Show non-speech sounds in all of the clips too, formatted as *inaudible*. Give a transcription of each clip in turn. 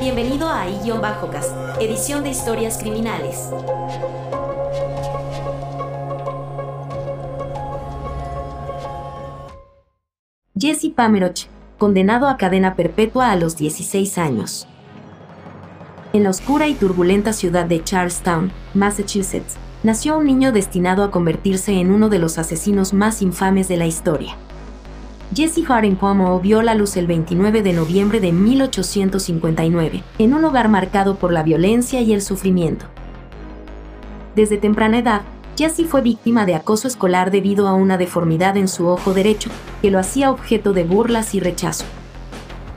Bienvenido a I-Bajocast, edición de historias criminales. Jesse Pameroch, condenado a cadena perpetua a los 16 años. En la oscura y turbulenta ciudad de Charlestown, Massachusetts, nació un niño destinado a convertirse en uno de los asesinos más infames de la historia. Jesse Harding Pomeroy vio la luz el 29 de noviembre de 1859, en un hogar marcado por la violencia y el sufrimiento. Desde temprana edad, Jesse fue víctima de acoso escolar debido a una deformidad en su ojo derecho, que lo hacía objeto de burlas y rechazo.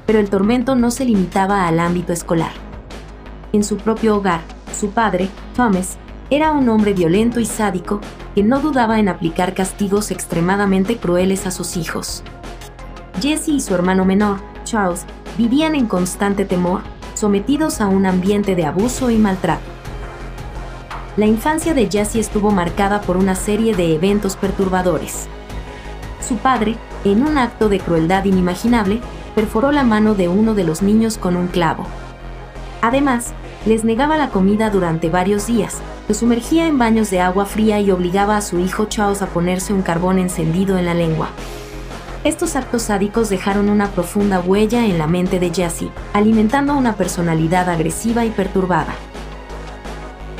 Pero el tormento no se limitaba al ámbito escolar. En su propio hogar, su padre, Thomas, era un hombre violento y sádico que no dudaba en aplicar castigos extremadamente crueles a sus hijos. Jesse y su hermano menor, Charles, vivían en constante temor, sometidos a un ambiente de abuso y maltrato. La infancia de Jesse estuvo marcada por una serie de eventos perturbadores. Su padre, en un acto de crueldad inimaginable, perforó la mano de uno de los niños con un clavo. Además, les negaba la comida durante varios días, lo sumergía en baños de agua fría y obligaba a su hijo Charles a ponerse un carbón encendido en la lengua. Estos actos sádicos dejaron una profunda huella en la mente de Jesse, alimentando una personalidad agresiva y perturbada.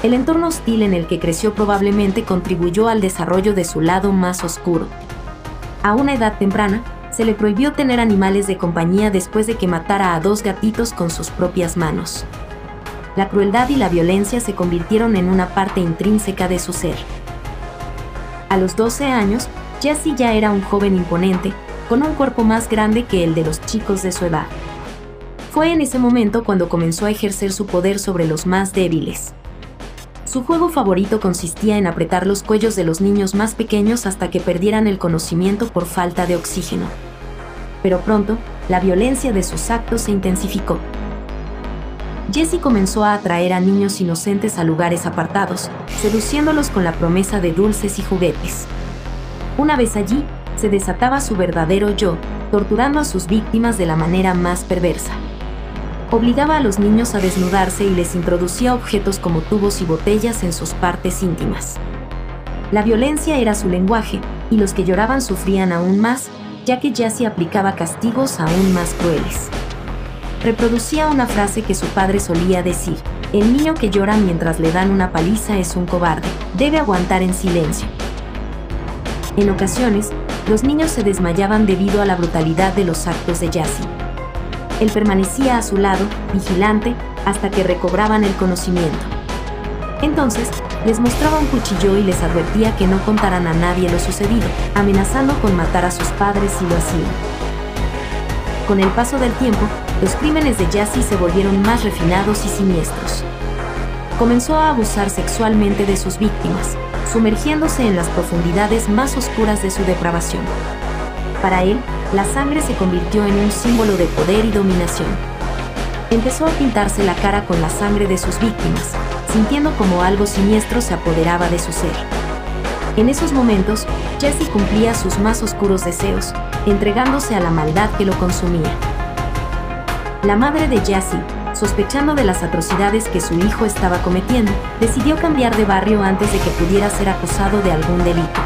El entorno hostil en el que creció probablemente contribuyó al desarrollo de su lado más oscuro. A una edad temprana, se le prohibió tener animales de compañía después de que matara a dos gatitos con sus propias manos. La crueldad y la violencia se convirtieron en una parte intrínseca de su ser. A los 12 años, Jesse ya era un joven imponente, con un cuerpo más grande que el de los chicos de su edad. Fue en ese momento cuando comenzó a ejercer su poder sobre los más débiles. Su juego favorito consistía en apretar los cuellos de los niños más pequeños hasta que perdieran el conocimiento por falta de oxígeno. Pero pronto, la violencia de sus actos se intensificó. Jesse comenzó a atraer a niños inocentes a lugares apartados, seduciéndolos con la promesa de dulces y juguetes. Una vez allí, se desataba su verdadero yo, torturando a sus víctimas de la manera más perversa. Obligaba a los niños a desnudarse y les introducía objetos como tubos y botellas en sus partes íntimas. La violencia era su lenguaje, y los que lloraban sufrían aún más, ya que Jassy aplicaba castigos aún más crueles. Reproducía una frase que su padre solía decir, el niño que llora mientras le dan una paliza es un cobarde, debe aguantar en silencio. En ocasiones, los niños se desmayaban debido a la brutalidad de los actos de Jassy. Él permanecía a su lado, vigilante, hasta que recobraban el conocimiento. Entonces, les mostraba un cuchillo y les advertía que no contaran a nadie lo sucedido, amenazando con matar a sus padres si lo hacían. Con el paso del tiempo, los crímenes de Jassy se volvieron más refinados y siniestros. Comenzó a abusar sexualmente de sus víctimas, sumergiéndose en las profundidades más oscuras de su depravación. Para él, la sangre se convirtió en un símbolo de poder y dominación. Empezó a pintarse la cara con la sangre de sus víctimas, sintiendo como algo siniestro se apoderaba de su ser. En esos momentos, Jesse cumplía sus más oscuros deseos, entregándose a la maldad que lo consumía. La madre de Jesse, sospechando de las atrocidades que su hijo estaba cometiendo, decidió cambiar de barrio antes de que pudiera ser acusado de algún delito.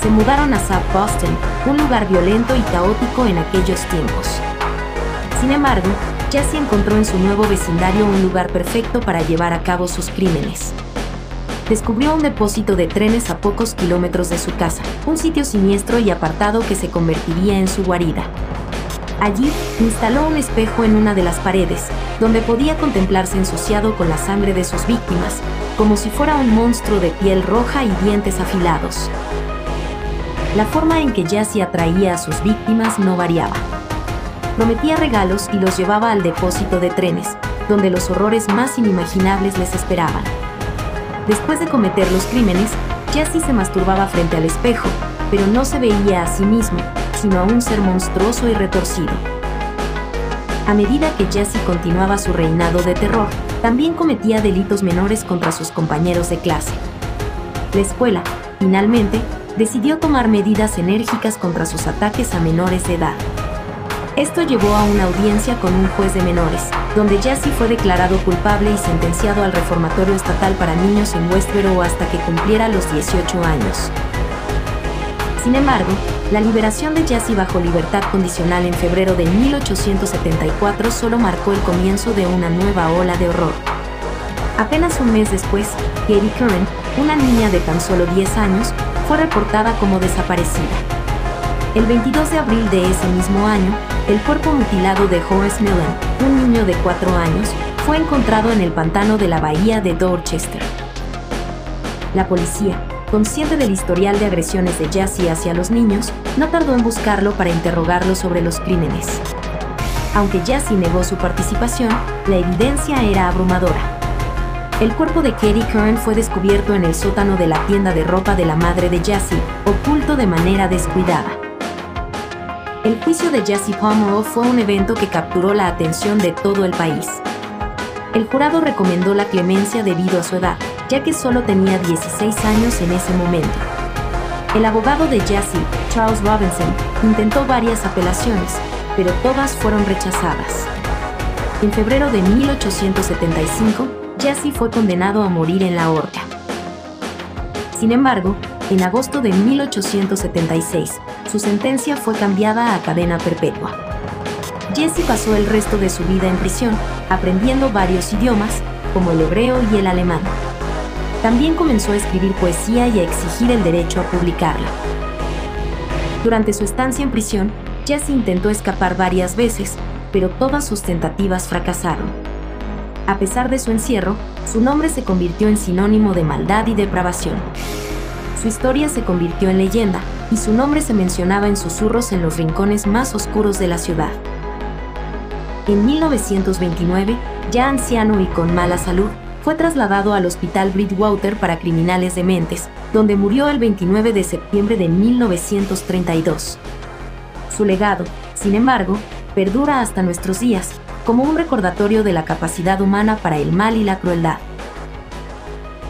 Se mudaron a South Boston, un lugar violento y caótico en aquellos tiempos. Sin embargo, Jesse encontró en su nuevo vecindario un lugar perfecto para llevar a cabo sus crímenes. Descubrió un depósito de trenes a pocos kilómetros de su casa, un sitio siniestro y apartado que se convertiría en su guarida. Allí instaló un espejo en una de las paredes, donde podía contemplarse ensuciado con la sangre de sus víctimas, como si fuera un monstruo de piel roja y dientes afilados. La forma en que Jassy atraía a sus víctimas no variaba. Prometía regalos y los llevaba al depósito de trenes, donde los horrores más inimaginables les esperaban. Después de cometer los crímenes, Jassy se masturbaba frente al espejo, pero no se veía a sí mismo, sino a un ser monstruoso y retorcido. A medida que Jesse continuaba su reinado de terror, también cometía delitos menores contra sus compañeros de clase. La escuela, finalmente, decidió tomar medidas enérgicas contra sus ataques a menores de edad. Esto llevó a una audiencia con un juez de menores, donde Jesse fue declarado culpable y sentenciado al reformatorio estatal para niños en Westboro hasta que cumpliera los 18 años. Sin embargo, la liberación de Jesse bajo libertad condicional en febrero de 1874 solo marcó el comienzo de una nueva ola de horror. Apenas un mes después, Katie Curran, una niña de tan solo 10 años, fue reportada como desaparecida. El 22 de abril de ese mismo año, el cuerpo mutilado de Horace Millen, un niño de 4 años, fue encontrado en el pantano de la bahía de Dorchester. La policía, consciente del historial de agresiones de Jassy hacia los niños, no tardó en buscarlo para interrogarlo sobre los crímenes. Aunque Jassy negó su participación, la evidencia era abrumadora. El cuerpo de Katie Kern fue descubierto en el sótano de la tienda de ropa de la madre de Jassy, oculto de manera descuidada. El juicio de Jassy Pomeroy fue un evento que capturó la atención de todo el país. El jurado recomendó la clemencia debido a su edad, ya que solo tenía 16 años en ese momento. El abogado de Jassy, Charles Robinson, intentó varias apelaciones, pero todas fueron rechazadas. En febrero de 1875, Jesse fue condenado a morir en la horca. Sin embargo, en agosto de 1876, su sentencia fue cambiada a cadena perpetua. Jesse pasó el resto de su vida en prisión, aprendiendo varios idiomas, como el hebreo y el alemán. También comenzó a escribir poesía y a exigir el derecho a publicarla. Durante su estancia en prisión, Jesse intentó escapar varias veces, pero todas sus tentativas fracasaron. A pesar de su encierro, su nombre se convirtió en sinónimo de maldad y depravación. Su historia se convirtió en leyenda y su nombre se mencionaba en susurros en los rincones más oscuros de la ciudad. En 1929, ya anciano y con mala salud, fue trasladado al Hospital Bridgewater para criminales dementes, donde murió el 29 de septiembre de 1932. Su legado, sin embargo, perdura hasta nuestros días como un recordatorio de la capacidad humana para el mal y la crueldad.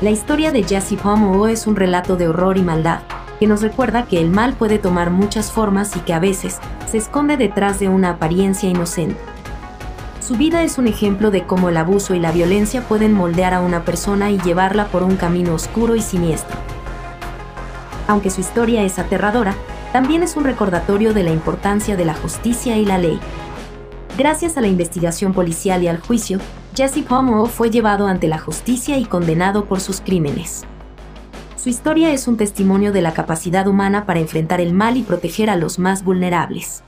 La historia de Jesse Pomeroy es un relato de horror y maldad, que nos recuerda que el mal puede tomar muchas formas y que a veces se esconde detrás de una apariencia inocente. Su vida es un ejemplo de cómo el abuso y la violencia pueden moldear a una persona y llevarla por un camino oscuro y siniestro. Aunque su historia es aterradora, también es un recordatorio de la importancia de la justicia y la ley. Gracias a la investigación policial y al juicio, Jesse Pomeroy fue llevado ante la justicia y condenado por sus crímenes. Su historia es un testimonio de la capacidad humana para enfrentar el mal y proteger a los más vulnerables.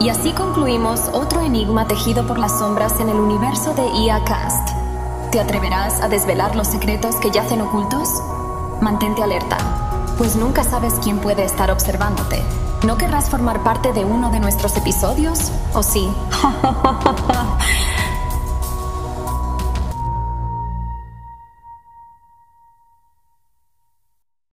Y así concluimos otro enigma tejido por las sombras en el universo de IA Cast. ¿Te atreverás a desvelar los secretos que yacen ocultos? Mantente alerta, pues nunca sabes quién puede estar observándote. ¿No querrás formar parte de uno de nuestros episodios? ¿O sí? *laughs*